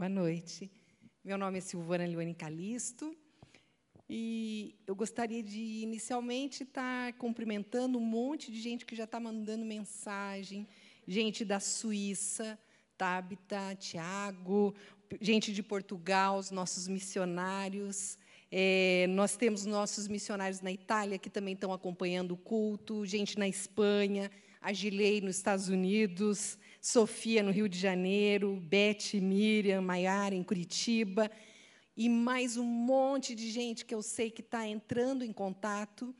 Boa noite. Meu nome é Silvana Leone Calisto e eu gostaria de, inicialmente, estar cumprimentando um monte de gente que já está mandando mensagem, gente da Suíça, Tabita, Tiago, gente de Portugal, os nossos missionários. É, nós temos nossos missionários na Itália que também estão acompanhando o culto, gente na Espanha, a Gilei nos Estados Unidos, Sofia no Rio de Janeiro, Beth, Miriam, Maiara em Curitiba, e mais um monte de gente que eu sei que está entrando em contato.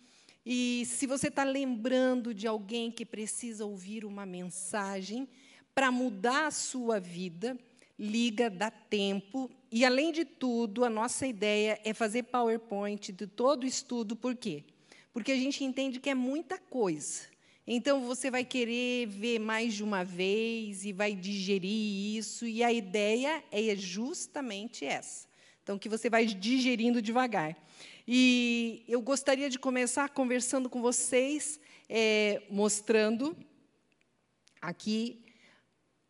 E se você está lembrando de alguém que precisa ouvir uma mensagem para mudar a sua vida, liga, dá tempo. E, além de tudo, a nossa ideia é fazer PowerPoint de todo o estudo. Por quê? Porque a gente entende que é muita coisa. Então, você vai querer ver mais de uma vez e vai digerir isso, e a ideia é justamente essa. Então, que você vai digerindo devagar. E eu gostaria de começar conversando com vocês, é, mostrando aqui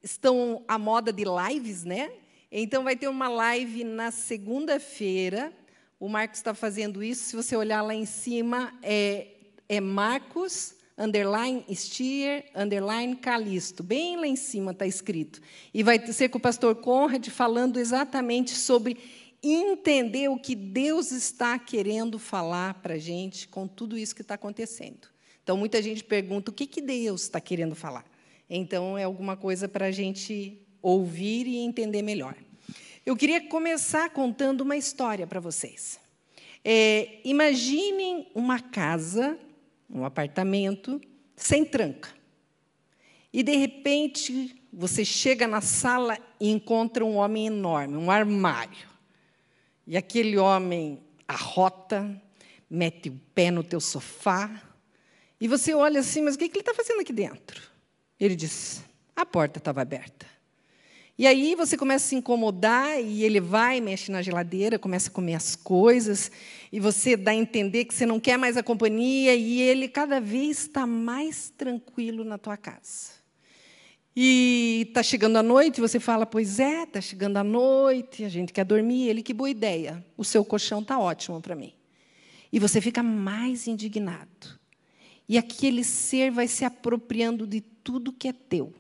estão a moda de lives, né? Então vai ter uma live na segunda-feira. O Marcos está fazendo isso. Se você olhar lá em cima, é, é Marcos underline Stier, underline Calisto. Bem lá em cima está escrito. E vai ser com o pastor Conrad falando exatamente sobre entender o que Deus está querendo falar para a gente com tudo isso que está acontecendo. Então, muita gente pergunta o que, que Deus está querendo falar. Então, é alguma coisa para a gente ouvir e entender melhor. Eu queria começar contando uma história para vocês. É, imaginem uma casa um apartamento, sem tranca. E, de repente, você chega na sala e encontra um homem enorme, um armário. E aquele homem arrota, mete o pé no teu sofá, e você olha assim, mas o que ele está fazendo aqui dentro? Ele diz: a porta estava aberta. E aí você começa a se incomodar e ele vai, mexe na geladeira, começa a comer as coisas, e você dá a entender que você não quer mais a companhia, e ele cada vez está mais tranquilo na tua casa. E está chegando a noite, você fala, pois é, está chegando a noite, a gente quer dormir. Ele, que boa ideia, o seu colchão está ótimo para mim. E você fica mais indignado. E aquele ser vai se apropriando de tudo que é teu.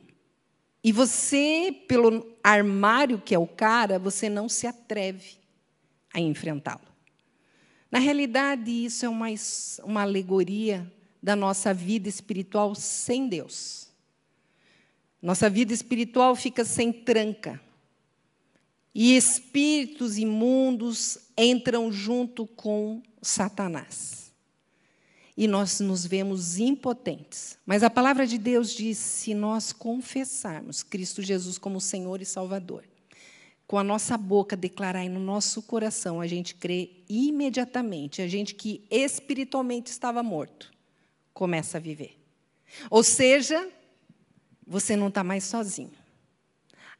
E você, pelo armário que é o cara, você não se atreve a enfrentá-lo. Na realidade, isso é uma, uma alegoria da nossa vida espiritual sem Deus. Nossa vida espiritual fica sem tranca. E espíritos imundos entram junto com Satanás e nós nos vemos impotentes. Mas a palavra de Deus diz: se nós confessarmos Cristo Jesus como Senhor e Salvador, com a nossa boca declarar e no nosso coração a gente crê imediatamente, a gente que espiritualmente estava morto, começa a viver. Ou seja, você não está mais sozinho.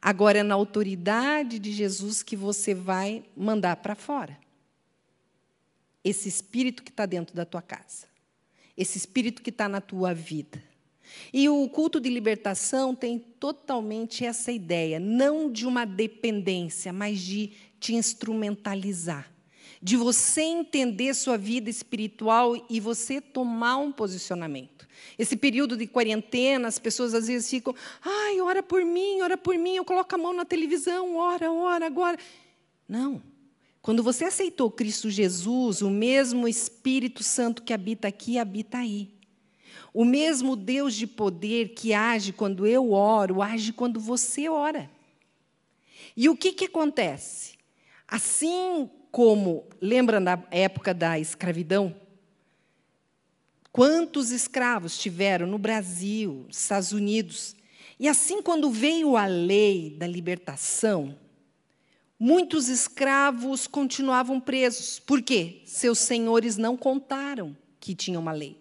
Agora é na autoridade de Jesus que você vai mandar para fora esse espírito que está dentro da tua casa esse espírito que está na tua vida. E o culto de libertação tem totalmente essa ideia, não de uma dependência, mas de te instrumentalizar, de você entender sua vida espiritual e você tomar um posicionamento. Esse período de quarentena, as pessoas às vezes ficam, ai, ora por mim, ora por mim, eu coloco a mão na televisão, ora, ora, agora. Não. Quando você aceitou Cristo Jesus, o mesmo Espírito Santo que habita aqui, habita aí. O mesmo Deus de poder que age quando eu oro, age quando você ora. E o que, que acontece? Assim como, lembra da época da escravidão? Quantos escravos tiveram no Brasil, nos Estados Unidos? E assim, quando veio a lei da libertação, Muitos escravos continuavam presos. Por quê? Seus senhores não contaram que tinha uma lei.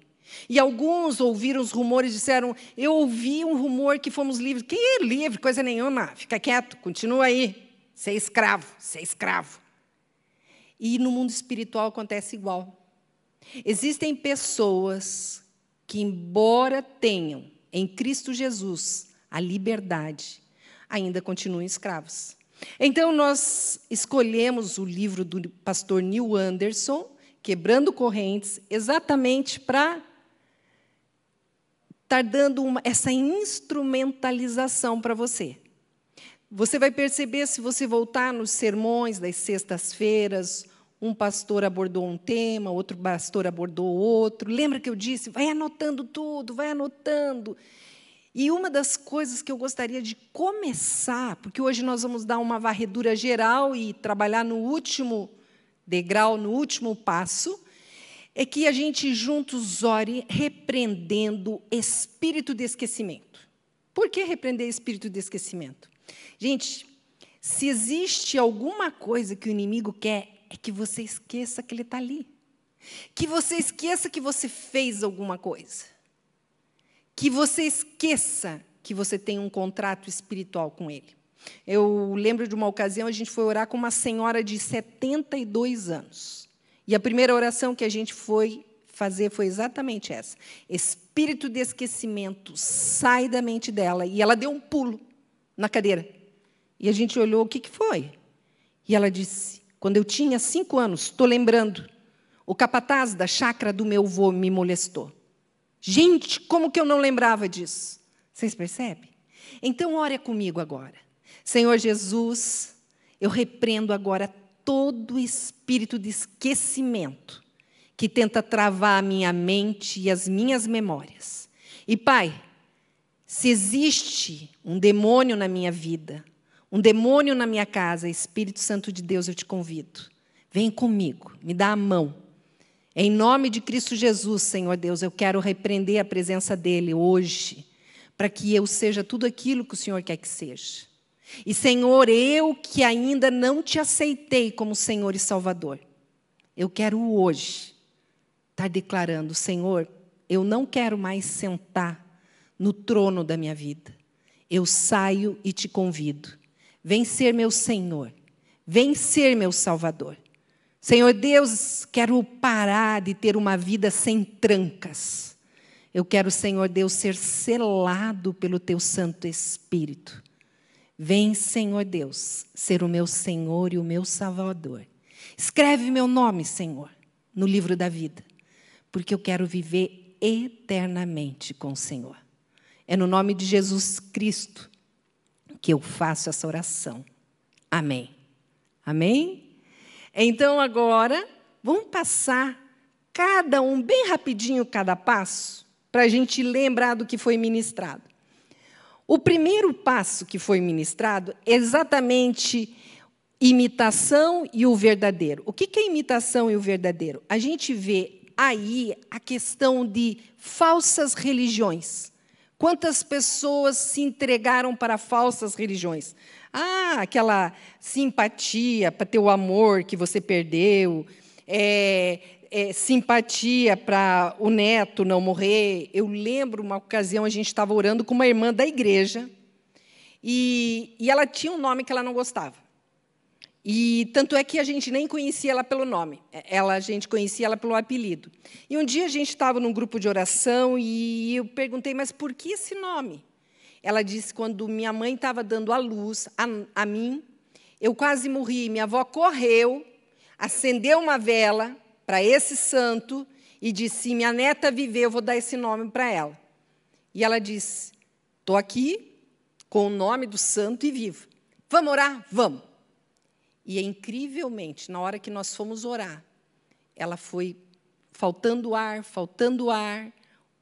E alguns ouviram os rumores e disseram: Eu ouvi um rumor que fomos livres. Que é livre? Coisa nenhuma. Fica quieto, continua aí. Ser escravo, ser escravo. E no mundo espiritual acontece igual. Existem pessoas que, embora tenham em Cristo Jesus a liberdade, ainda continuam escravos. Então, nós escolhemos o livro do pastor Neil Anderson, Quebrando Correntes, exatamente para estar dando uma, essa instrumentalização para você. Você vai perceber, se você voltar nos sermões das sextas-feiras, um pastor abordou um tema, outro pastor abordou outro. Lembra que eu disse? Vai anotando tudo, vai anotando. E uma das coisas que eu gostaria de começar, porque hoje nós vamos dar uma varredura geral e trabalhar no último degrau, no último passo, é que a gente juntos ore repreendendo espírito de esquecimento. Por que repreender espírito de esquecimento? Gente, se existe alguma coisa que o inimigo quer, é que você esqueça que ele está ali. Que você esqueça que você fez alguma coisa. Que você esqueça que você tem um contrato espiritual com ele. Eu lembro de uma ocasião, a gente foi orar com uma senhora de 72 anos. E a primeira oração que a gente foi fazer foi exatamente essa: Espírito de esquecimento, sai da mente dela. E ela deu um pulo na cadeira. E a gente olhou: o que, que foi? E ela disse: quando eu tinha cinco anos, estou lembrando, o capataz da chácara do meu avô me molestou. Gente, como que eu não lembrava disso? Vocês percebem? Então, ore comigo agora. Senhor Jesus, eu repreendo agora todo espírito de esquecimento que tenta travar a minha mente e as minhas memórias. E, Pai, se existe um demônio na minha vida, um demônio na minha casa, Espírito Santo de Deus, eu te convido. Vem comigo, me dá a mão. Em nome de Cristo Jesus, Senhor Deus, eu quero repreender a presença dEle hoje, para que eu seja tudo aquilo que o Senhor quer que seja. E, Senhor, eu que ainda não te aceitei como Senhor e Salvador, eu quero hoje estar declarando: Senhor, eu não quero mais sentar no trono da minha vida. Eu saio e te convido Vem ser meu Senhor. Vem ser meu Salvador. Senhor Deus, quero parar de ter uma vida sem trancas. Eu quero, Senhor Deus, ser selado pelo teu Santo Espírito. Vem, Senhor Deus, ser o meu Senhor e o meu Salvador. Escreve meu nome, Senhor, no livro da vida, porque eu quero viver eternamente com o Senhor. É no nome de Jesus Cristo que eu faço essa oração. Amém. Amém? Então agora, vamos passar cada um bem rapidinho cada passo, para a gente lembrar do que foi ministrado. O primeiro passo que foi ministrado é exatamente imitação e o verdadeiro. O que é imitação e o verdadeiro? A gente vê aí a questão de falsas religiões. Quantas pessoas se entregaram para falsas religiões? Ah, aquela simpatia para ter o amor que você perdeu, é, é, simpatia para o neto não morrer. Eu lembro uma ocasião, a gente estava orando com uma irmã da igreja, e, e ela tinha um nome que ela não gostava. E tanto é que a gente nem conhecia ela pelo nome, ela, a gente conhecia ela pelo apelido. E um dia a gente estava num grupo de oração e eu perguntei, mas por que esse nome? Ela disse, quando minha mãe estava dando a luz a, a mim, eu quase morri. Minha avó correu, acendeu uma vela para esse santo e disse: minha neta viveu, eu vou dar esse nome para ela. E ela disse: estou aqui com o nome do santo e vivo. Vamos orar? Vamos. E incrivelmente, na hora que nós fomos orar, ela foi faltando ar, faltando ar.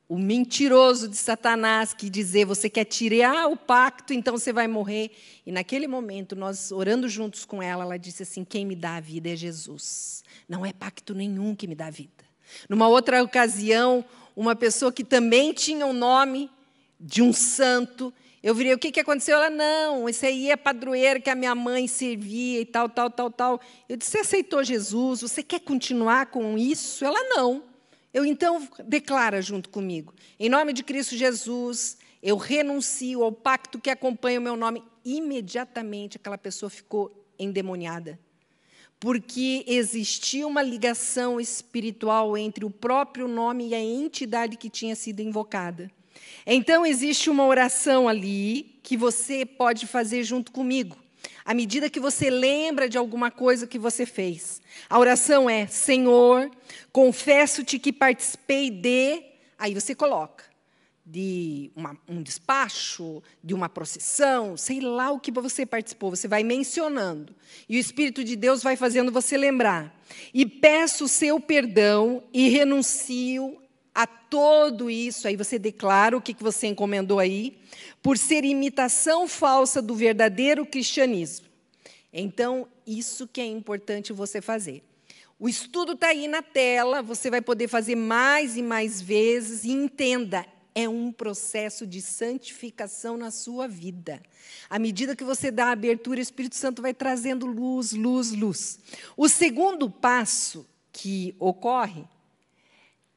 O mentiroso de Satanás que dizer você quer tirar o pacto, então você vai morrer. E naquele momento, nós orando juntos com ela, ela disse assim: Quem me dá a vida é Jesus. Não é pacto nenhum que me dá a vida. Numa outra ocasião, uma pessoa que também tinha o nome de um santo, eu virei, o que, que aconteceu? Ela, não, esse aí é padroeiro que a minha mãe servia e tal, tal, tal, tal. Eu disse, você aceitou Jesus? Você quer continuar com isso? Ela, não. Eu, então, declara junto comigo. Em nome de Cristo Jesus, eu renuncio ao pacto que acompanha o meu nome. Imediatamente, aquela pessoa ficou endemoniada. Porque existia uma ligação espiritual entre o próprio nome e a entidade que tinha sido invocada. Então, existe uma oração ali que você pode fazer junto comigo. À medida que você lembra de alguma coisa que você fez. A oração é: Senhor, confesso-te que participei de. Aí você coloca de uma, um despacho, de uma procissão, sei lá o que você participou, você vai mencionando. E o Espírito de Deus vai fazendo você lembrar. E peço o seu perdão e renuncio a todo isso. Aí você declara o que você encomendou aí, por ser imitação falsa do verdadeiro cristianismo. Então, isso que é importante você fazer. O estudo está aí na tela, você vai poder fazer mais e mais vezes e entenda, é um processo de santificação na sua vida. À medida que você dá a abertura, o Espírito Santo vai trazendo luz, luz, luz. O segundo passo que ocorre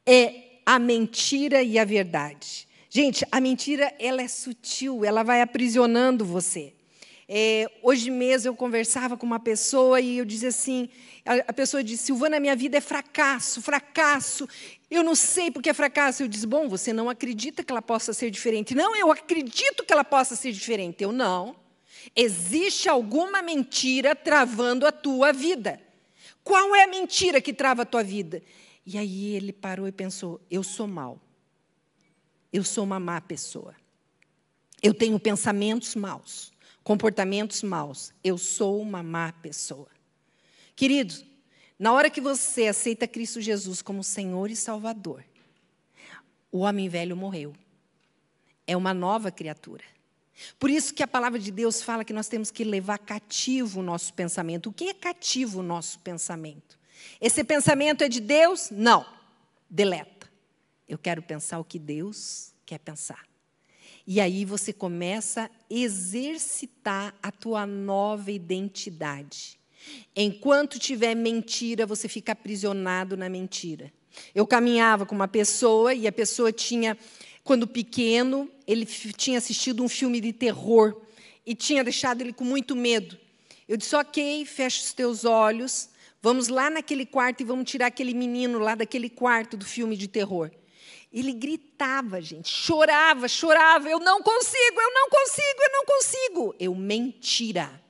é a mentira e a verdade. Gente, a mentira ela é sutil, ela vai aprisionando você. É, hoje mesmo eu conversava com uma pessoa e eu dizia assim, a, pessoa disse, Silvana, minha vida é fracasso, fracasso. Eu não sei porque é fracasso. Eu disse, bom, você não acredita que ela possa ser diferente. Não, eu acredito que ela possa ser diferente. Eu não. Existe alguma mentira travando a tua vida. Qual é a mentira que trava a tua vida? E aí ele parou e pensou: eu sou mal. Eu sou uma má pessoa. Eu tenho pensamentos maus, comportamentos maus. Eu sou uma má pessoa. Queridos, na hora que você aceita Cristo Jesus como Senhor e Salvador, o homem velho morreu. É uma nova criatura. Por isso que a palavra de Deus fala que nós temos que levar cativo o nosso pensamento. O que é cativo o nosso pensamento? Esse pensamento é de Deus? Não. Deleta. Eu quero pensar o que Deus quer pensar. E aí você começa a exercitar a tua nova identidade. Enquanto tiver mentira, você fica aprisionado na mentira. Eu caminhava com uma pessoa e a pessoa tinha, quando pequeno, ele tinha assistido um filme de terror e tinha deixado ele com muito medo. Eu disse: Ok, fecha os teus olhos, vamos lá naquele quarto e vamos tirar aquele menino lá daquele quarto do filme de terror. Ele gritava, gente, chorava, chorava. Eu não consigo, eu não consigo, eu não consigo. Eu mentira.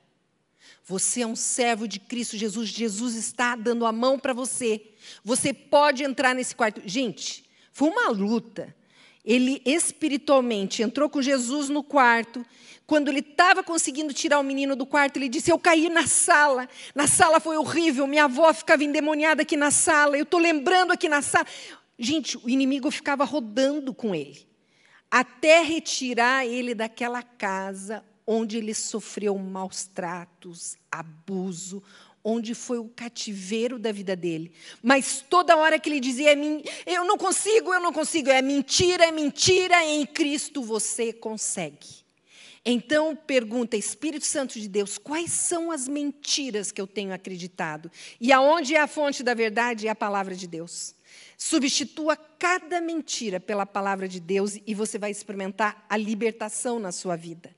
Você é um servo de Cristo Jesus. Jesus está dando a mão para você. Você pode entrar nesse quarto. Gente, foi uma luta. Ele espiritualmente entrou com Jesus no quarto. Quando ele estava conseguindo tirar o menino do quarto, ele disse: Eu caí na sala. Na sala foi horrível. Minha avó ficava endemoniada aqui na sala. Eu estou lembrando aqui na sala. Gente, o inimigo ficava rodando com ele. Até retirar ele daquela casa onde ele sofreu maus tratos, abuso, onde foi o cativeiro da vida dele. Mas toda hora que ele dizia, eu não consigo, eu não consigo, é mentira, é mentira, em Cristo você consegue. Então pergunta, Espírito Santo de Deus, quais são as mentiras que eu tenho acreditado? E aonde é a fonte da verdade? É a palavra de Deus. Substitua cada mentira pela palavra de Deus e você vai experimentar a libertação na sua vida.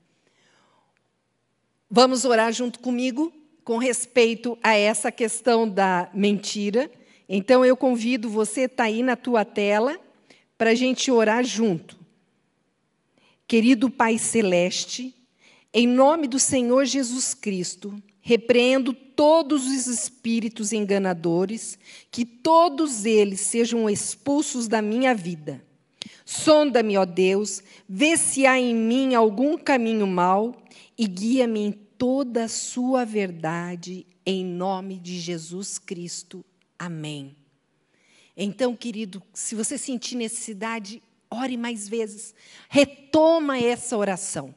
Vamos orar junto comigo com respeito a essa questão da mentira. Então eu convido você, está aí na tua tela, para a gente orar junto. Querido Pai Celeste, em nome do Senhor Jesus Cristo, repreendo todos os espíritos enganadores, que todos eles sejam expulsos da minha vida. Sonda-me, ó Deus, vê se há em mim algum caminho mau e guia-me em toda a sua verdade, em nome de Jesus Cristo. Amém. Então, querido, se você sentir necessidade, ore mais vezes. Retoma essa oração.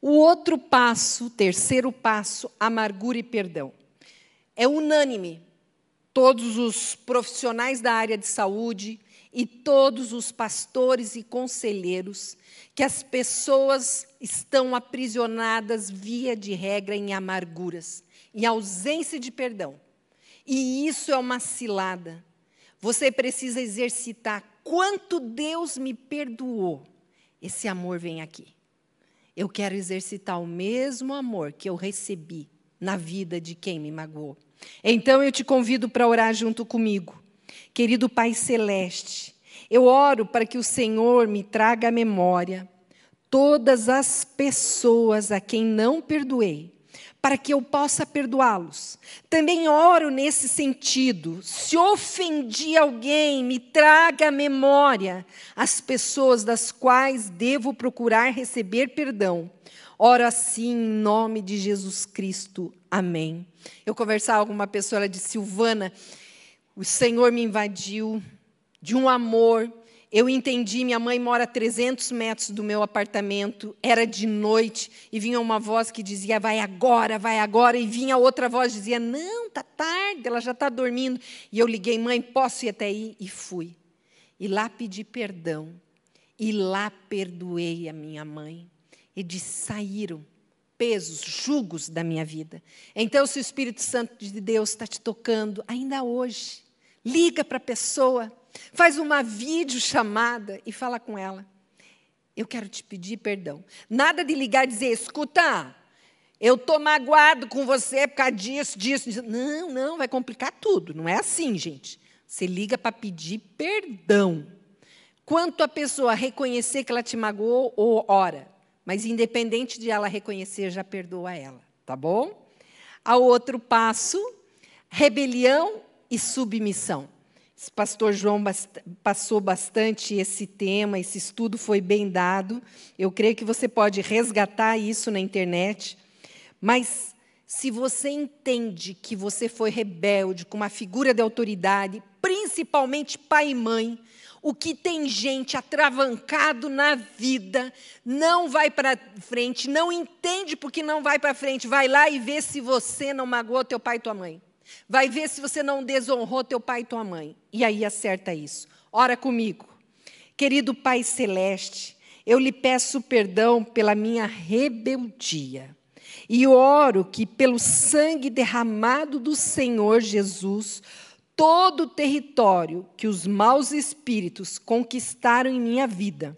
O outro passo, o terceiro passo, amargura e perdão. É unânime. Todos os profissionais da área de saúde, e todos os pastores e conselheiros que as pessoas estão aprisionadas via de regra em amarguras, em ausência de perdão. E isso é uma cilada. Você precisa exercitar quanto Deus me perdoou. Esse amor vem aqui. Eu quero exercitar o mesmo amor que eu recebi na vida de quem me magoou. Então eu te convido para orar junto comigo. Querido Pai Celeste, eu oro para que o Senhor me traga à memória todas as pessoas a quem não perdoei, para que eu possa perdoá-los. Também oro nesse sentido. Se ofendi alguém, me traga à memória as pessoas das quais devo procurar receber perdão. Oro assim em nome de Jesus Cristo. Amém. Eu conversava com uma pessoa, ela disse, Silvana, o Senhor me invadiu de um amor, eu entendi, minha mãe mora a 300 metros do meu apartamento, era de noite, e vinha uma voz que dizia, vai agora, vai agora, e vinha outra voz dizia, não, está tarde, ela já está dormindo. E eu liguei, mãe, posso ir até aí? E fui. E lá pedi perdão, e lá perdoei a minha mãe. E de saíram pesos, jugos da minha vida. Então, se o Espírito Santo de Deus está te tocando, ainda hoje, liga para a pessoa, Faz uma videochamada e fala com ela. Eu quero te pedir perdão. Nada de ligar e dizer, escuta, eu estou magoado com você por causa disso, disso, disso. Não, não, vai complicar tudo. Não é assim, gente. Você liga para pedir perdão. Quanto a pessoa reconhecer que ela te magoou, ou ora. Mas independente de ela reconhecer, já perdoa ela. Tá bom? A outro passo, rebelião e submissão. Esse pastor João passou bastante esse tema, esse estudo foi bem dado. Eu creio que você pode resgatar isso na internet. Mas se você entende que você foi rebelde com uma figura de autoridade, principalmente pai e mãe, o que tem gente atravancado na vida, não vai para frente, não entende porque não vai para frente, vai lá e vê se você não magoou teu pai e tua mãe. Vai ver se você não desonrou teu pai e tua mãe. E aí acerta isso. Ora comigo. Querido Pai Celeste, eu lhe peço perdão pela minha rebeldia. E oro que, pelo sangue derramado do Senhor Jesus, todo o território que os maus espíritos conquistaram em minha vida,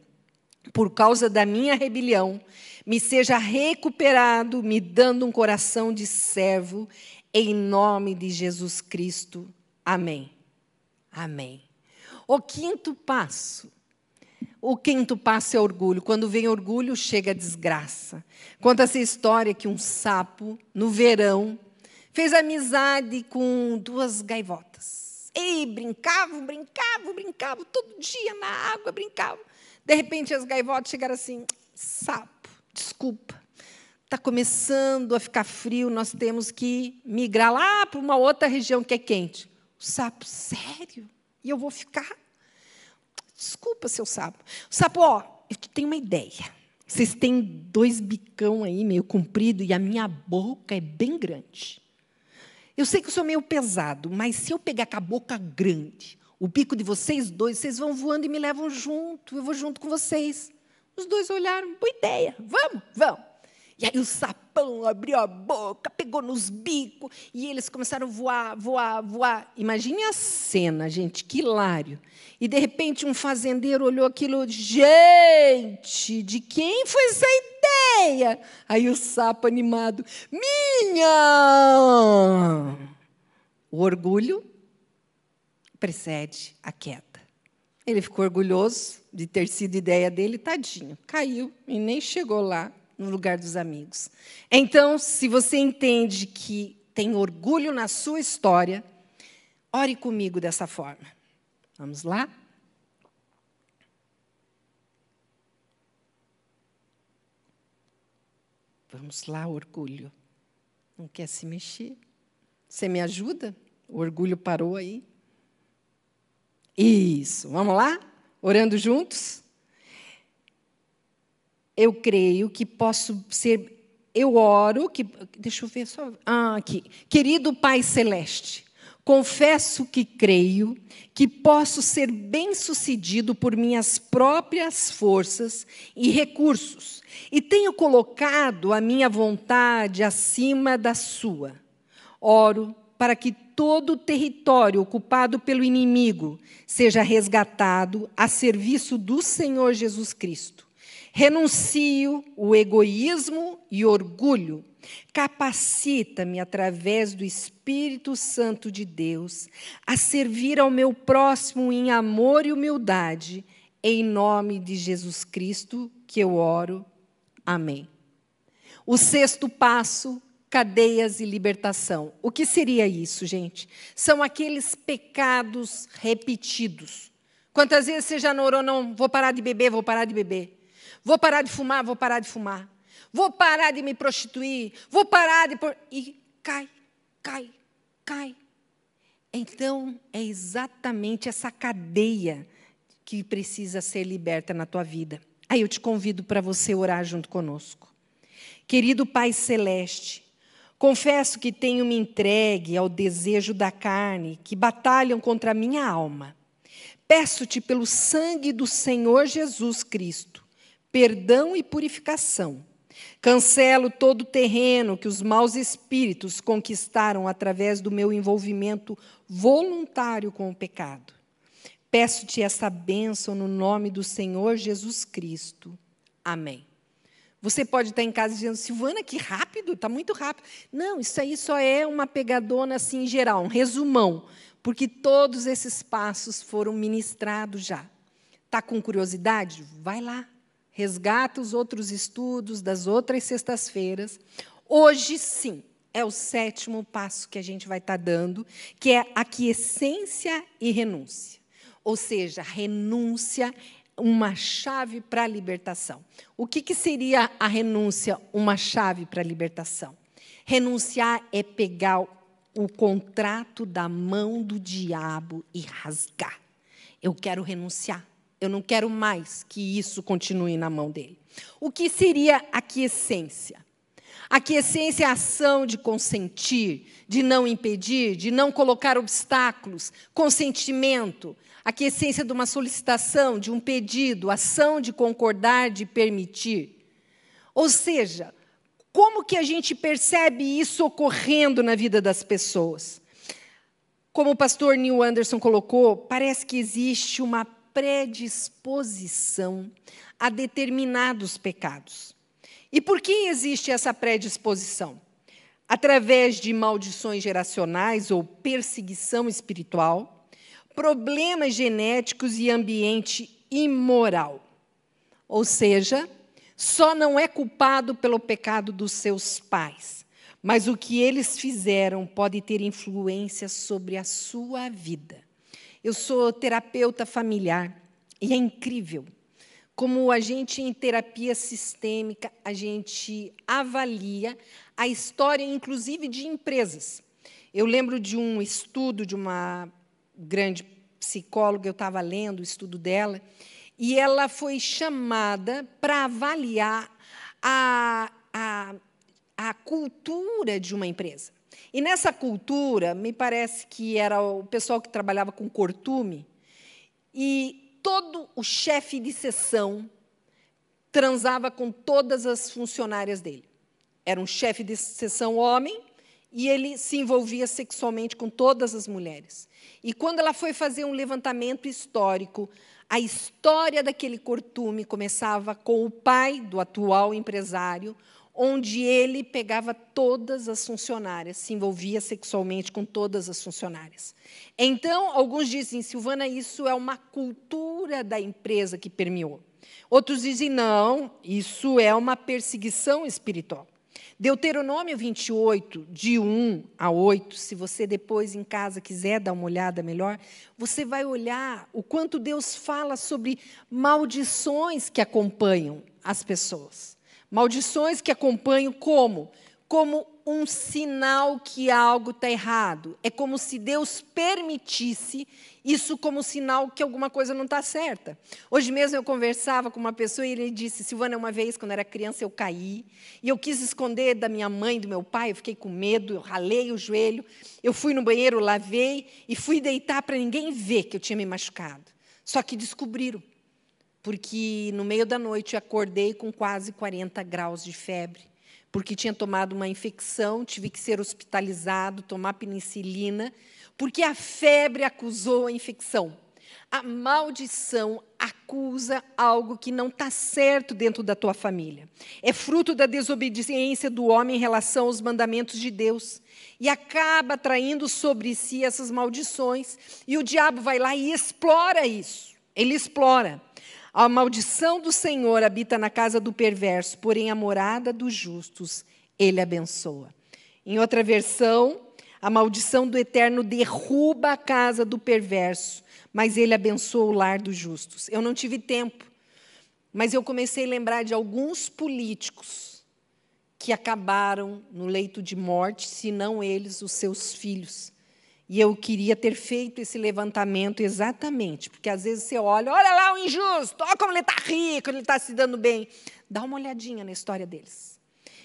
por causa da minha rebelião, me seja recuperado, me dando um coração de servo em nome de Jesus Cristo. Amém. Amém. O quinto passo. O quinto passo é orgulho. Quando vem orgulho, chega a desgraça. Conta essa história que um sapo, no verão, fez amizade com duas gaivotas. E brincavam, brincavam, brincavam, todo dia na água brincavam. De repente as gaivotas chegaram assim: sapo, desculpa, está começando a ficar frio, nós temos que migrar lá para uma outra região que é quente. O sapo, sério? E eu vou ficar? Desculpa, seu sapo. O sapo, ó, eu tenho uma ideia. Vocês têm dois bicão aí, meio comprido, e a minha boca é bem grande. Eu sei que eu sou meio pesado, mas se eu pegar com a boca grande, o bico de vocês dois, vocês vão voando e me levam junto, eu vou junto com vocês. Os dois olharam, boa ideia, vamos, vamos. E aí o sapão abriu a boca, pegou nos bicos, e eles começaram a voar, voar, voar. Imagine a cena, gente, que hilário. E de repente um fazendeiro olhou aquilo, gente, de quem foi essa ideia? Aí o sapo animado, minha! O orgulho precede a queda. Ele ficou orgulhoso de ter sido ideia dele, tadinho, caiu e nem chegou lá no lugar dos amigos. Então, se você entende que tem orgulho na sua história, ore comigo dessa forma. Vamos lá? Vamos lá, orgulho. Não quer se mexer? Você me ajuda? O orgulho parou aí. Isso, vamos lá? Orando juntos? Eu creio que posso ser. Eu oro que. Deixa eu ver só. Ah, aqui. Querido Pai Celeste, confesso que creio que posso ser bem-sucedido por minhas próprias forças e recursos, e tenho colocado a minha vontade acima da sua. Oro para que todo o território ocupado pelo inimigo seja resgatado a serviço do Senhor Jesus Cristo Renuncio o egoísmo e orgulho. Capacita-me, através do Espírito Santo de Deus, a servir ao meu próximo em amor e humildade, em nome de Jesus Cristo que eu oro. Amém. O sexto passo cadeias e libertação. O que seria isso, gente? São aqueles pecados repetidos. Quantas vezes você já não orou, não, vou parar de beber, vou parar de beber. Vou parar de fumar, vou parar de fumar. Vou parar de me prostituir, vou parar de. E cai, cai, cai. Então, é exatamente essa cadeia que precisa ser liberta na tua vida. Aí eu te convido para você orar junto conosco. Querido Pai Celeste, Confesso que tenho me entregue ao desejo da carne, que batalham contra a minha alma. Peço-te pelo sangue do Senhor Jesus Cristo, perdão e purificação. Cancelo todo o terreno que os maus espíritos conquistaram através do meu envolvimento voluntário com o pecado. Peço-te essa bênção no nome do Senhor Jesus Cristo. Amém. Você pode estar em casa dizendo, Silvana, que rápido, está muito rápido. Não, isso aí só é uma pegadona assim em geral, um resumão, porque todos esses passos foram ministrados já. Está com curiosidade? Vai lá, resgata os outros estudos das outras sextas-feiras. Hoje, sim, é o sétimo passo que a gente vai estar dando, que é aquiescência e renúncia. Ou seja, renúncia uma chave para a libertação. O que, que seria a renúncia, uma chave para a libertação? Renunciar é pegar o contrato da mão do diabo e rasgar. Eu quero renunciar. Eu não quero mais que isso continue na mão dele. O que seria a quiescência? A quiescência é a ação de consentir, de não impedir, de não colocar obstáculos, consentimento, a essência de uma solicitação, de um pedido, ação de concordar, de permitir. Ou seja, como que a gente percebe isso ocorrendo na vida das pessoas? Como o pastor Neil Anderson colocou, parece que existe uma predisposição a determinados pecados. E por que existe essa predisposição? Através de maldições geracionais ou perseguição espiritual, problemas genéticos e ambiente imoral. Ou seja, só não é culpado pelo pecado dos seus pais, mas o que eles fizeram pode ter influência sobre a sua vida. Eu sou terapeuta familiar e é incrível como a gente em terapia sistêmica, a gente avalia a história inclusive de empresas. Eu lembro de um estudo de uma grande psicóloga, eu estava lendo o estudo dela, e ela foi chamada para avaliar a, a, a cultura de uma empresa. E nessa cultura, me parece que era o pessoal que trabalhava com cortume, e todo o chefe de sessão transava com todas as funcionárias dele. Era um chefe de sessão homem e ele se envolvia sexualmente com todas as mulheres. E quando ela foi fazer um levantamento histórico, a história daquele cortume começava com o pai do atual empresário, onde ele pegava todas as funcionárias, se envolvia sexualmente com todas as funcionárias. Então, alguns dizem, Silvana, isso é uma cultura da empresa que permeou. Outros dizem, não, isso é uma perseguição espiritual. Deuteronômio 28, de 1 a 8, se você depois em casa quiser dar uma olhada melhor, você vai olhar o quanto Deus fala sobre maldições que acompanham as pessoas. Maldições que acompanham como? Como um sinal que algo está errado. É como se Deus permitisse isso como sinal que alguma coisa não está certa. Hoje mesmo eu conversava com uma pessoa e ele disse: Silvana, uma vez, quando era criança, eu caí e eu quis esconder da minha mãe, do meu pai, eu fiquei com medo, eu ralei o joelho, eu fui no banheiro, lavei e fui deitar para ninguém ver que eu tinha me machucado. Só que descobriram, porque no meio da noite eu acordei com quase 40 graus de febre porque tinha tomado uma infecção, tive que ser hospitalizado, tomar penicilina, porque a febre acusou a infecção. A maldição acusa algo que não está certo dentro da tua família. É fruto da desobediência do homem em relação aos mandamentos de Deus. E acaba traindo sobre si essas maldições. E o diabo vai lá e explora isso. Ele explora. A maldição do Senhor habita na casa do perverso, porém a morada dos justos ele abençoa. Em outra versão, a maldição do eterno derruba a casa do perverso, mas ele abençoa o lar dos justos. Eu não tive tempo, mas eu comecei a lembrar de alguns políticos que acabaram no leito de morte, se não eles, os seus filhos. E eu queria ter feito esse levantamento exatamente, porque às vezes você olha, olha lá o injusto, olha como ele está rico, ele está se dando bem. Dá uma olhadinha na história deles.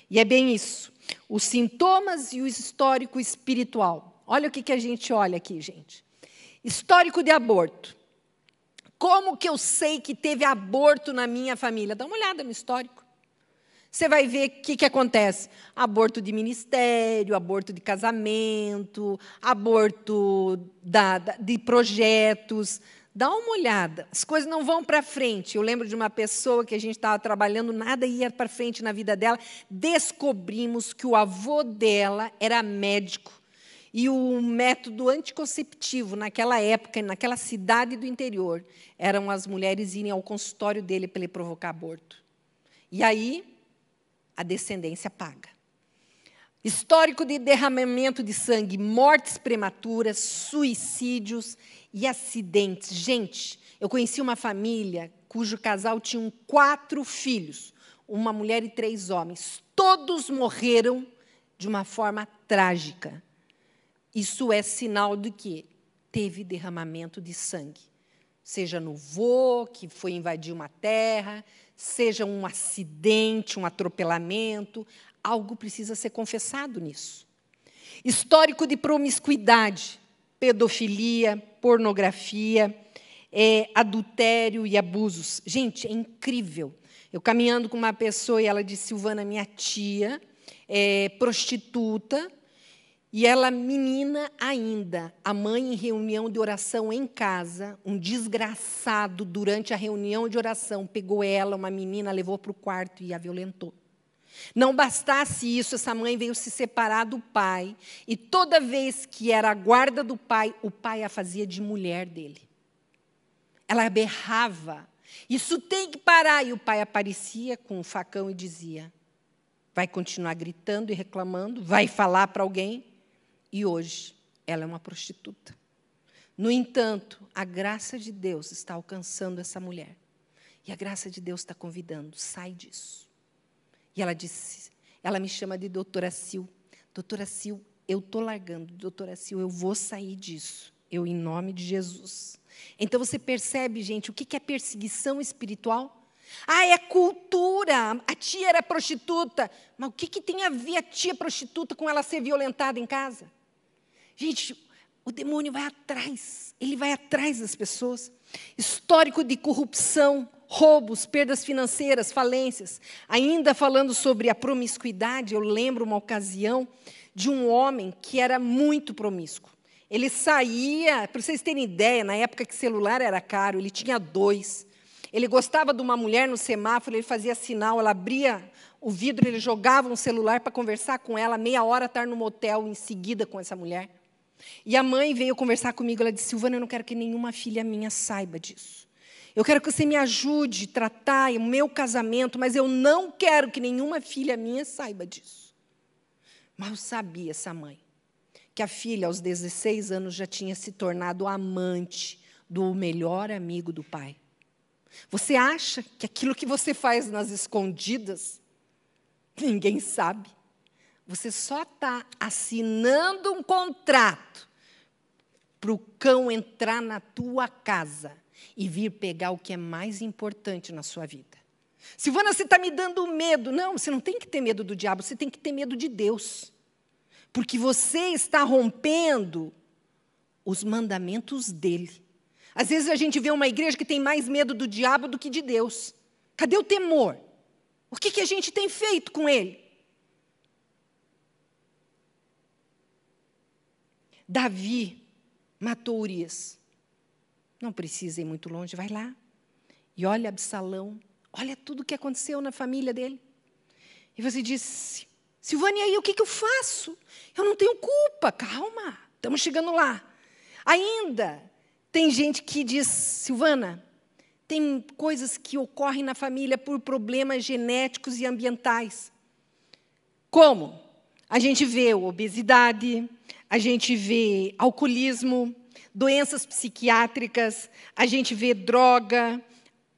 E é bem isso. Os sintomas e o histórico espiritual. Olha o que, que a gente olha aqui, gente. Histórico de aborto. Como que eu sei que teve aborto na minha família? Dá uma olhada no histórico. Você vai ver o que, que acontece: aborto de ministério, aborto de casamento, aborto da, da, de projetos. Dá uma olhada, as coisas não vão para frente. Eu lembro de uma pessoa que a gente estava trabalhando, nada ia para frente na vida dela. Descobrimos que o avô dela era médico e o método anticonceptivo naquela época, naquela cidade do interior, eram as mulheres irem ao consultório dele para ele provocar aborto. E aí, a descendência paga. Histórico de derramamento de sangue, mortes prematuras, suicídios e acidentes. Gente, eu conheci uma família cujo casal tinha quatro filhos, uma mulher e três homens. Todos morreram de uma forma trágica. Isso é sinal de que teve derramamento de sangue. Seja no voo, que foi invadir uma terra, seja um acidente, um atropelamento, algo precisa ser confessado nisso. Histórico de promiscuidade, pedofilia, pornografia, é, adultério e abusos. Gente, é incrível. Eu caminhando com uma pessoa e ela disse: Silvana, minha tia, é prostituta, e ela, menina ainda, a mãe em reunião de oração em casa, um desgraçado, durante a reunião de oração, pegou ela, uma menina, levou para o quarto e a violentou. Não bastasse isso, essa mãe veio se separar do pai, e toda vez que era a guarda do pai, o pai a fazia de mulher dele. Ela berrava: Isso tem que parar. E o pai aparecia com um facão e dizia: Vai continuar gritando e reclamando? Vai falar para alguém? E hoje ela é uma prostituta. No entanto, a graça de Deus está alcançando essa mulher. E a graça de Deus está convidando, sai disso. E ela disse, ela me chama de doutora Sil. Doutora Sil, eu estou largando, doutora Sil, eu vou sair disso. Eu, em nome de Jesus. Então você percebe, gente, o que é perseguição espiritual? Ah, é cultura. A tia era prostituta. Mas o que, que tem a ver a tia prostituta com ela ser violentada em casa? Gente, o demônio vai atrás, ele vai atrás das pessoas. Histórico de corrupção, roubos, perdas financeiras, falências. Ainda falando sobre a promiscuidade, eu lembro uma ocasião de um homem que era muito promíscuo. Ele saía, para vocês terem ideia, na época que celular era caro, ele tinha dois. Ele gostava de uma mulher no semáforo, ele fazia sinal, ela abria o vidro, ele jogava um celular para conversar com ela, meia hora estar no motel em seguida com essa mulher. E a mãe veio conversar comigo, ela disse, Silvana, eu não quero que nenhuma filha minha saiba disso. Eu quero que você me ajude a tratar o meu casamento, mas eu não quero que nenhuma filha minha saiba disso. Mal sabia essa mãe que a filha, aos 16 anos, já tinha se tornado amante do melhor amigo do pai. Você acha que aquilo que você faz nas escondidas, ninguém sabe? Você só está assinando um contrato para o cão entrar na tua casa e vir pegar o que é mais importante na sua vida. Silvana, você está me dando medo. Não, você não tem que ter medo do diabo, você tem que ter medo de Deus. Porque você está rompendo os mandamentos dele. Às vezes a gente vê uma igreja que tem mais medo do diabo do que de Deus. Cadê o temor? O que, que a gente tem feito com ele? Davi matou Urias. Não precisa ir muito longe, vai lá. E olha Absalão, olha tudo o que aconteceu na família dele. E você disse, Silvânia, aí o que, que eu faço? Eu não tenho culpa, calma, estamos chegando lá. Ainda tem gente que diz, Silvana, tem coisas que ocorrem na família por problemas genéticos e ambientais. Como? A gente vê obesidade, a gente vê alcoolismo, doenças psiquiátricas, a gente vê droga,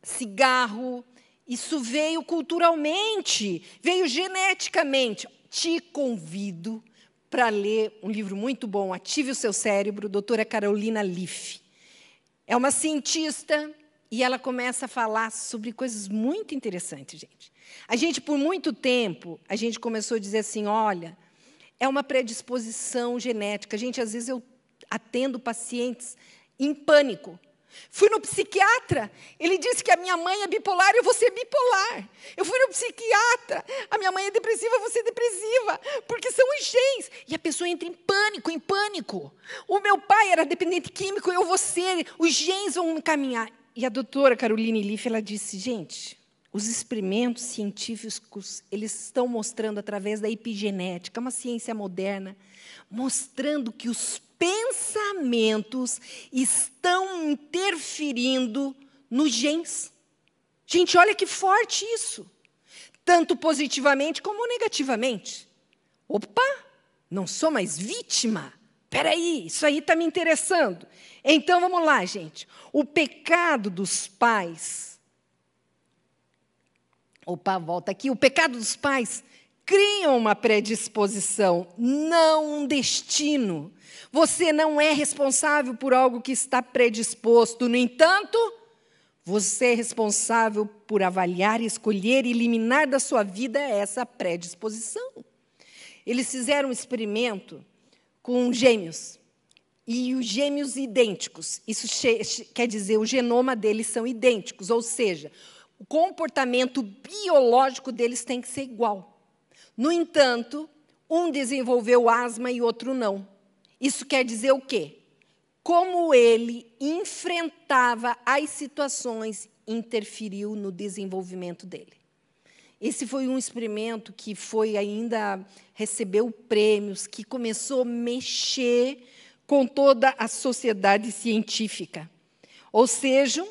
cigarro. Isso veio culturalmente, veio geneticamente. Te convido para ler um livro muito bom, Ative o Seu Cérebro, doutora Carolina Leaf. É uma cientista e ela começa a falar sobre coisas muito interessantes, gente. A gente, por muito tempo, a gente começou a dizer assim, olha, é uma predisposição genética. Gente, às vezes eu atendo pacientes em pânico. Fui no psiquiatra, ele disse que a minha mãe é bipolar, eu vou ser bipolar. Eu fui no psiquiatra, a minha mãe é depressiva, eu vou ser depressiva, porque são os genes. E a pessoa entra em pânico, em pânico. O meu pai era dependente químico, eu vou ser, os genes vão me caminhar. E a doutora Caroline Liff, ela disse, gente, os experimentos científicos, eles estão mostrando através da epigenética, uma ciência moderna, mostrando que os pensamentos estão interferindo nos genes. Gente, olha que forte isso. Tanto positivamente como negativamente. Opa, não sou mais vítima. Espera aí, isso aí está me interessando. Então, vamos lá, gente. O pecado dos pais... Opa, volta aqui. O pecado dos pais criam uma predisposição, não um destino. Você não é responsável por algo que está predisposto. No entanto, você é responsável por avaliar, escolher e eliminar da sua vida essa predisposição. Eles fizeram um experimento com gêmeos. E os gêmeos idênticos. Isso quer dizer, o genoma deles são idênticos, ou seja, o comportamento biológico deles tem que ser igual. No entanto, um desenvolveu asma e outro não. Isso quer dizer o quê? Como ele enfrentava as situações interferiu no desenvolvimento dele. Esse foi um experimento que foi ainda recebeu prêmios, que começou a mexer com toda a sociedade científica. Ou seja,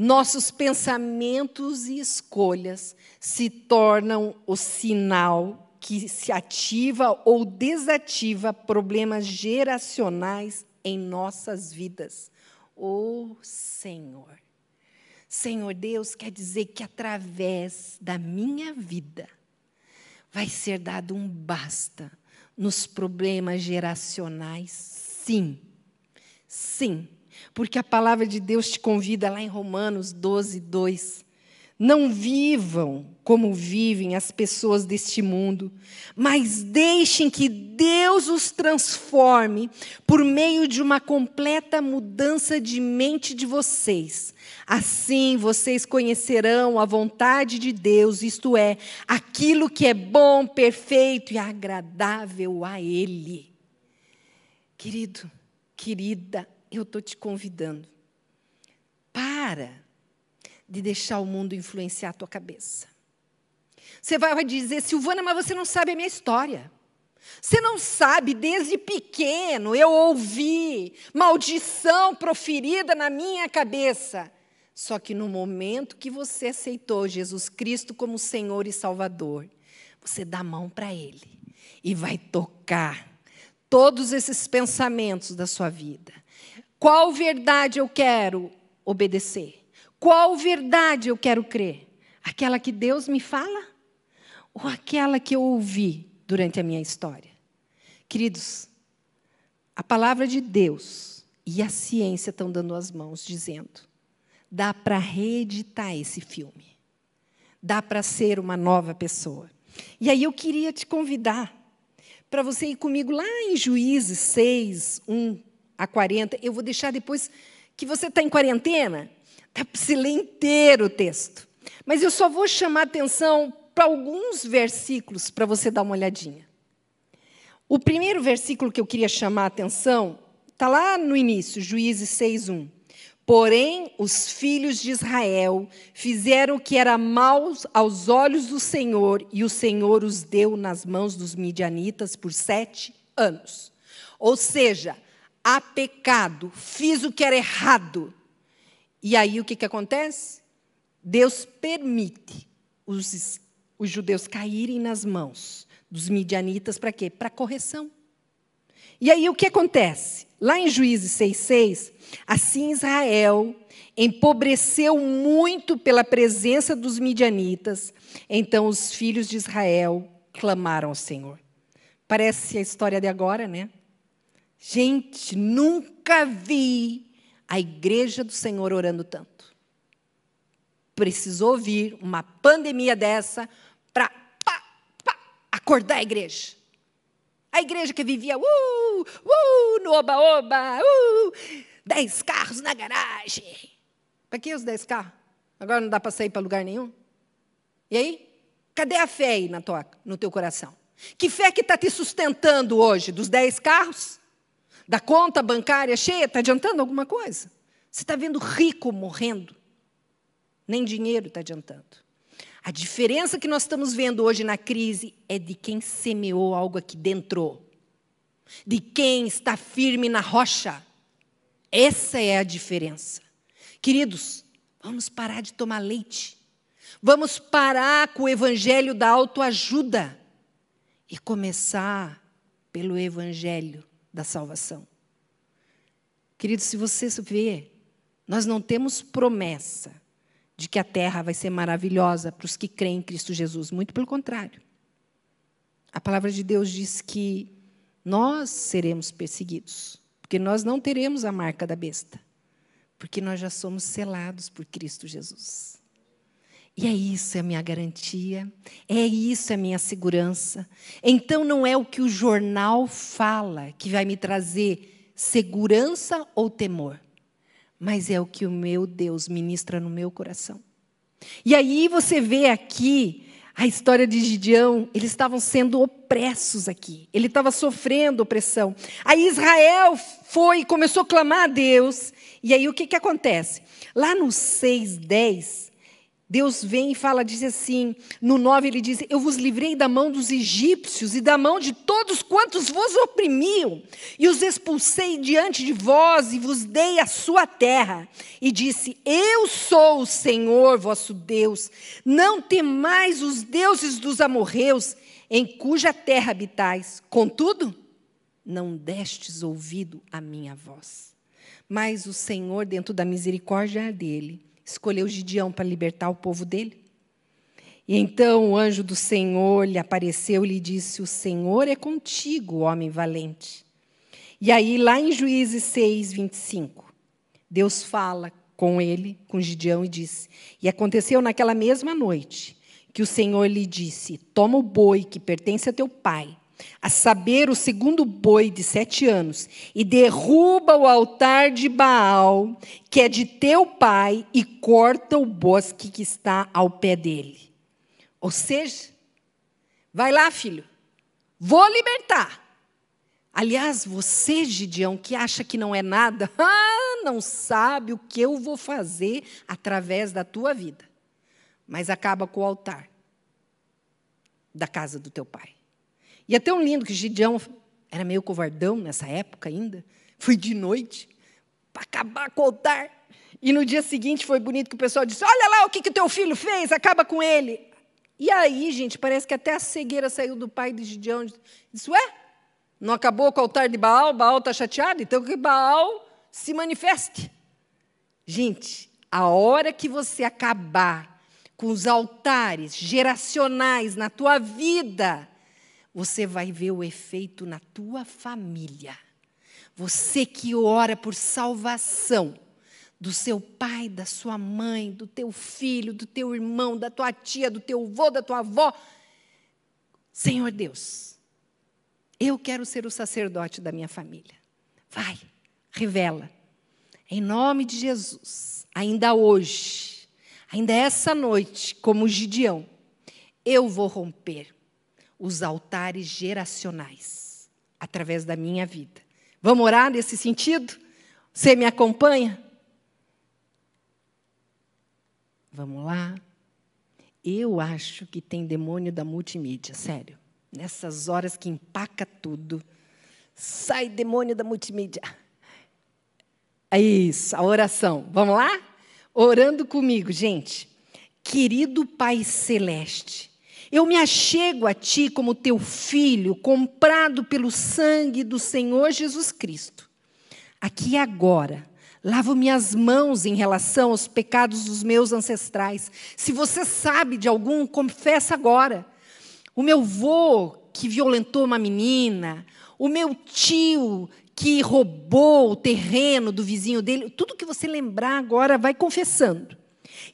nossos pensamentos e escolhas se tornam o sinal que se ativa ou desativa problemas geracionais em nossas vidas. Oh, Senhor. Senhor Deus quer dizer que através da minha vida vai ser dado um basta nos problemas geracionais, sim. Sim porque a palavra de Deus te convida lá em Romanos 12, 2. Não vivam como vivem as pessoas deste mundo, mas deixem que Deus os transforme por meio de uma completa mudança de mente de vocês. Assim vocês conhecerão a vontade de Deus, isto é, aquilo que é bom, perfeito e agradável a Ele. Querido, querida, eu estou te convidando. Para de deixar o mundo influenciar a tua cabeça. Você vai dizer, Silvana, mas você não sabe a minha história. Você não sabe, desde pequeno eu ouvi maldição proferida na minha cabeça. Só que no momento que você aceitou Jesus Cristo como Senhor e Salvador, você dá a mão para Ele e vai tocar todos esses pensamentos da sua vida. Qual verdade eu quero obedecer? Qual verdade eu quero crer? Aquela que Deus me fala? Ou aquela que eu ouvi durante a minha história? Queridos, a palavra de Deus e a ciência estão dando as mãos, dizendo: dá para reeditar esse filme, dá para ser uma nova pessoa. E aí eu queria te convidar para você ir comigo lá em Juízes 6, 1 a 40. Eu vou deixar depois que você está em quarentena, dá para você ler inteiro o texto. Mas eu só vou chamar atenção para alguns versículos para você dar uma olhadinha. O primeiro versículo que eu queria chamar a atenção está lá no início, Juízes 6:1. Porém, os filhos de Israel fizeram o que era mal aos olhos do Senhor, e o Senhor os deu nas mãos dos midianitas por sete anos. Ou seja, há pecado, fiz o que era errado. E aí o que, que acontece? Deus permite os, os judeus caírem nas mãos dos midianitas para quê? Para correção. E aí o que acontece? Lá em Juízes 6,6, assim Israel empobreceu muito pela presença dos midianitas, então os filhos de Israel clamaram ao Senhor. Parece a história de agora, né? Gente, nunca vi a igreja do Senhor orando tanto. Precisou vir uma pandemia dessa para acordar a igreja. A igreja que vivia, uh, uh, no oba-oba, uh, dez carros na garagem. Para que os dez carros? Agora não dá para sair para lugar nenhum? E aí? Cadê a fé aí na tua, no teu coração? Que fé que está te sustentando hoje? Dos dez carros? Da conta bancária cheia? Está adiantando alguma coisa? Você está vendo rico morrendo? Nem dinheiro está adiantando. A diferença que nós estamos vendo hoje na crise é de quem semeou algo aqui dentro, de quem está firme na rocha. Essa é a diferença. Queridos, vamos parar de tomar leite. Vamos parar com o evangelho da autoajuda e começar pelo evangelho da salvação. Queridos, se você vê, nós não temos promessa de que a terra vai ser maravilhosa para os que creem em Cristo Jesus. Muito pelo contrário. A palavra de Deus diz que nós seremos perseguidos, porque nós não teremos a marca da besta, porque nós já somos selados por Cristo Jesus. E é isso é a minha garantia, é isso é a minha segurança. Então não é o que o jornal fala que vai me trazer segurança ou temor mas é o que o meu Deus ministra no meu coração. E aí você vê aqui a história de Gideão, eles estavam sendo opressos aqui, ele estava sofrendo opressão. Aí Israel foi, começou a clamar a Deus, e aí o que, que acontece? Lá no 6,10, Deus vem e fala, diz assim, no 9 ele diz: Eu vos livrei da mão dos egípcios e da mão de todos quantos vos oprimiam, e os expulsei diante de vós e vos dei a sua terra. E disse: Eu sou o Senhor vosso Deus. Não temais os deuses dos amorreus, em cuja terra habitais. Contudo, não destes ouvido à minha voz. Mas o Senhor, dentro da misericórdia dele, escolheu Gideão para libertar o povo dele. E então o anjo do Senhor lhe apareceu e lhe disse: O Senhor é contigo, homem valente. E aí, lá em Juízes 6, 25, Deus fala com ele, com Gideão, e disse: E aconteceu naquela mesma noite que o Senhor lhe disse: Toma o boi que pertence a teu pai a saber, o segundo boi de sete anos, e derruba o altar de Baal, que é de teu pai, e corta o bosque que está ao pé dele. Ou seja, vai lá, filho, vou libertar. Aliás, você, Gideão, que acha que não é nada, ah, não sabe o que eu vou fazer através da tua vida. Mas acaba com o altar da casa do teu pai. E é tão lindo que Gideão era meio covardão nessa época ainda. Foi de noite, para acabar com o altar. E no dia seguinte foi bonito que o pessoal disse: Olha lá o que o teu filho fez, acaba com ele. E aí, gente, parece que até a cegueira saiu do pai de Gideão. Disse: Ué, não acabou com o altar de Baal? Baal está chateado? Então que Baal se manifeste. Gente, a hora que você acabar com os altares geracionais na tua vida, você vai ver o efeito na tua família. Você que ora por salvação do seu pai, da sua mãe, do teu filho, do teu irmão, da tua tia, do teu avô, da tua avó. Senhor Deus, eu quero ser o sacerdote da minha família. Vai, revela. Em nome de Jesus, ainda hoje, ainda essa noite, como Gideão, eu vou romper os altares geracionais através da minha vida. Vamos orar nesse sentido? Você me acompanha? Vamos lá. Eu acho que tem demônio da multimídia, sério. Nessas horas que empaca tudo. Sai demônio da multimídia. É isso, a oração. Vamos lá? Orando comigo, gente. Querido Pai Celeste, Eu me achego a ti como teu filho, comprado pelo sangue do Senhor Jesus Cristo. Aqui e agora, lavo minhas mãos em relação aos pecados dos meus ancestrais. Se você sabe de algum, confessa agora. O meu vô que violentou uma menina, o meu tio que roubou o terreno do vizinho dele, tudo que você lembrar agora, vai confessando.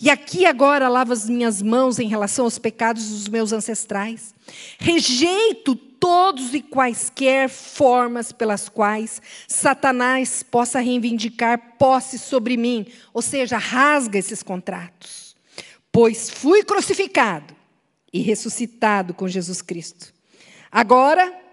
E aqui agora lavo as minhas mãos em relação aos pecados dos meus ancestrais. Rejeito todos e quaisquer formas pelas quais Satanás possa reivindicar posse sobre mim, ou seja, rasga esses contratos. Pois fui crucificado e ressuscitado com Jesus Cristo. Agora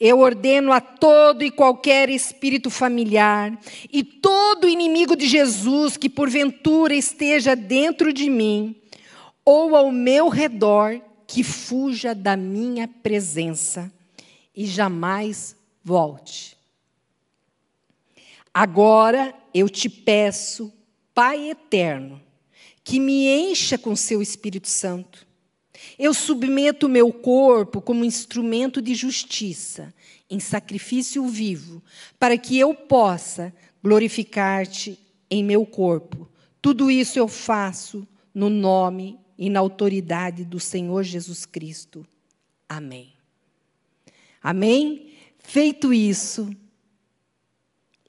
eu ordeno a todo e qualquer espírito familiar e todo inimigo de Jesus que porventura esteja dentro de mim ou ao meu redor, que fuja da minha presença e jamais volte. Agora eu te peço, Pai eterno, que me encha com seu Espírito Santo eu submeto o meu corpo como instrumento de justiça, em sacrifício vivo, para que eu possa glorificar-te em meu corpo. Tudo isso eu faço no nome e na autoridade do Senhor Jesus Cristo. Amém. Amém? Feito isso,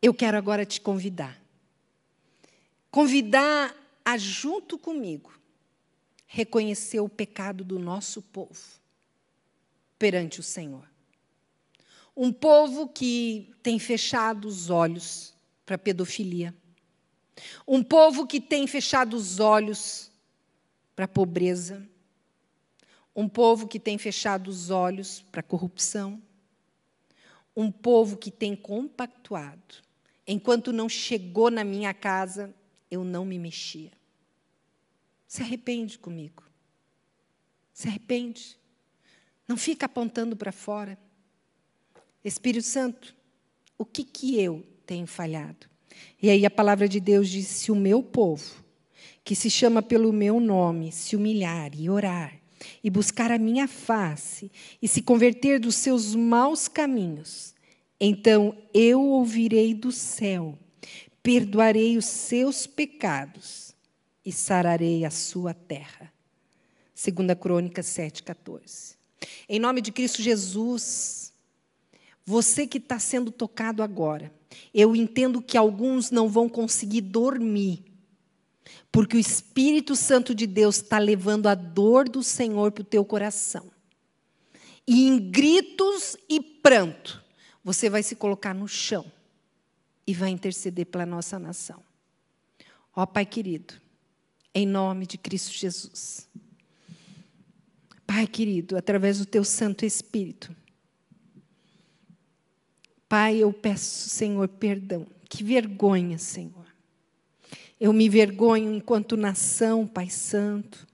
eu quero agora te convidar. Convidar a, junto comigo, reconhecer o pecado do nosso povo perante o Senhor. Um povo que tem fechado os olhos para a pedofilia. Um povo que tem fechado os olhos para a pobreza. Um povo que tem fechado os olhos para a corrupção. Um povo que tem compactuado. Enquanto não chegou na minha casa, eu não me mexia. Se arrepende comigo. Se arrepende. Não fica apontando para fora. Espírito Santo, o que, que eu tenho falhado? E aí a palavra de Deus diz: se o meu povo, que se chama pelo meu nome, se humilhar e orar, e buscar a minha face, e se converter dos seus maus caminhos, então eu ouvirei do céu, perdoarei os seus pecados e sararei a sua terra. 2 Crônicas 7,14. Em nome de Cristo Jesus, você que está sendo tocado agora, eu entendo que alguns não vão conseguir dormir, porque o Espírito Santo de Deus está levando a dor do Senhor para o teu coração. E em gritos e pranto, você vai se colocar no chão e vai interceder pela nossa nação. Ó Pai querido, em nome de Cristo Jesus. Pai querido, através do teu Santo Espírito. Pai, eu peço, Senhor, perdão. Que vergonha, Senhor. Eu me vergonho enquanto nação, Pai Santo,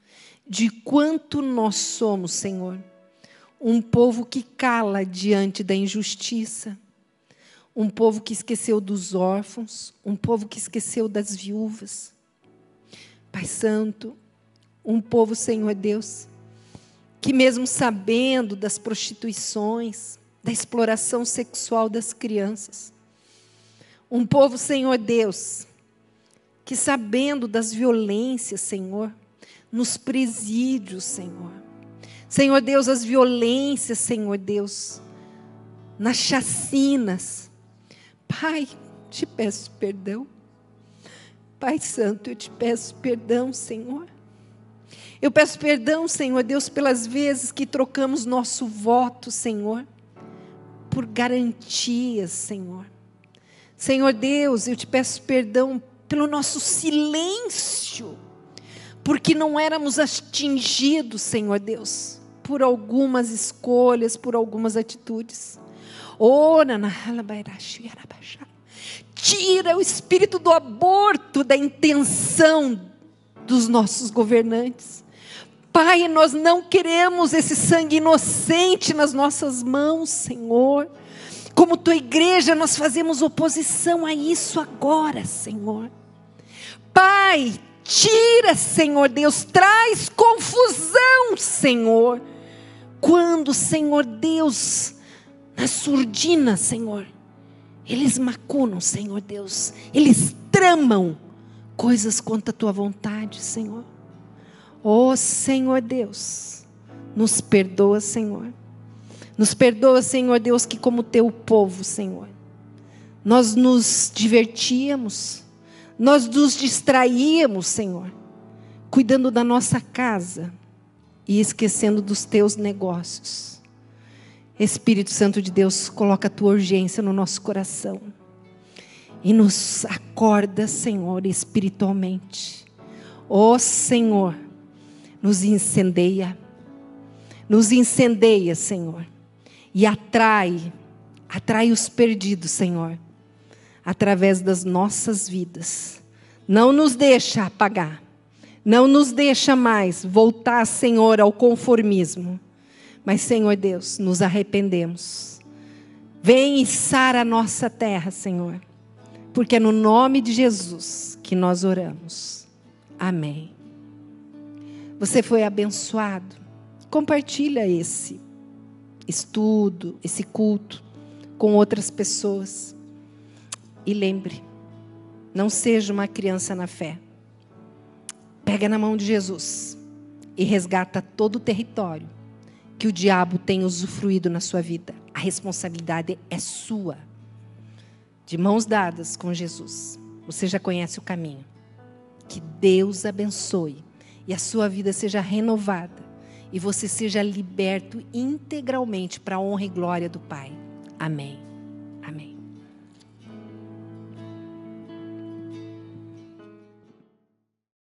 de quanto nós somos, Senhor. Um povo que cala diante da injustiça, um povo que esqueceu dos órfãos, um povo que esqueceu das viúvas Pai Santo, um povo, Senhor Deus, que mesmo sabendo das prostituições, da exploração sexual das crianças, um povo, Senhor Deus, que sabendo das violências, Senhor, nos presídios, Senhor. Senhor Deus, as violências, Senhor Deus, nas chacinas. Pai, te peço perdão. Pai Santo, eu te peço perdão, Senhor. Eu peço perdão, Senhor Deus, pelas vezes que trocamos nosso voto, Senhor, por garantias, Senhor. Senhor Deus, eu te peço perdão pelo nosso silêncio, porque não éramos atingidos, Senhor Deus, por algumas escolhas, por algumas atitudes. Oh, tira o espírito do aborto da intenção dos nossos governantes. Pai, nós não queremos esse sangue inocente nas nossas mãos, Senhor. Como tua igreja, nós fazemos oposição a isso agora, Senhor. Pai, tira, Senhor Deus, traz confusão, Senhor, quando, Senhor Deus, na surdina, Senhor, eles macunam, Senhor Deus, eles tramam coisas contra a tua vontade, Senhor. Oh, Senhor Deus, nos perdoa, Senhor. Nos perdoa, Senhor Deus, que como teu povo, Senhor, nós nos divertíamos, nós nos distraíamos, Senhor, cuidando da nossa casa e esquecendo dos teus negócios. Espírito Santo de Deus, coloca a tua urgência no nosso coração e nos acorda, Senhor, espiritualmente. Ó oh, Senhor, nos incendeia, nos incendeia, Senhor, e atrai, atrai os perdidos, Senhor, através das nossas vidas. Não nos deixa apagar, não nos deixa mais voltar, Senhor, ao conformismo. Mas, Senhor Deus, nos arrependemos. Vem e sara a nossa terra, Senhor porque é no nome de Jesus que nós oramos. Amém. Você foi abençoado. Compartilha esse estudo, esse culto com outras pessoas. E lembre, não seja uma criança na fé. Pega na mão de Jesus e resgata todo o território que o diabo tem usufruído na sua vida. A responsabilidade é sua de mãos dadas com Jesus. Você já conhece o caminho. Que Deus abençoe e a sua vida seja renovada e você seja liberto integralmente para a honra e glória do Pai. Amém.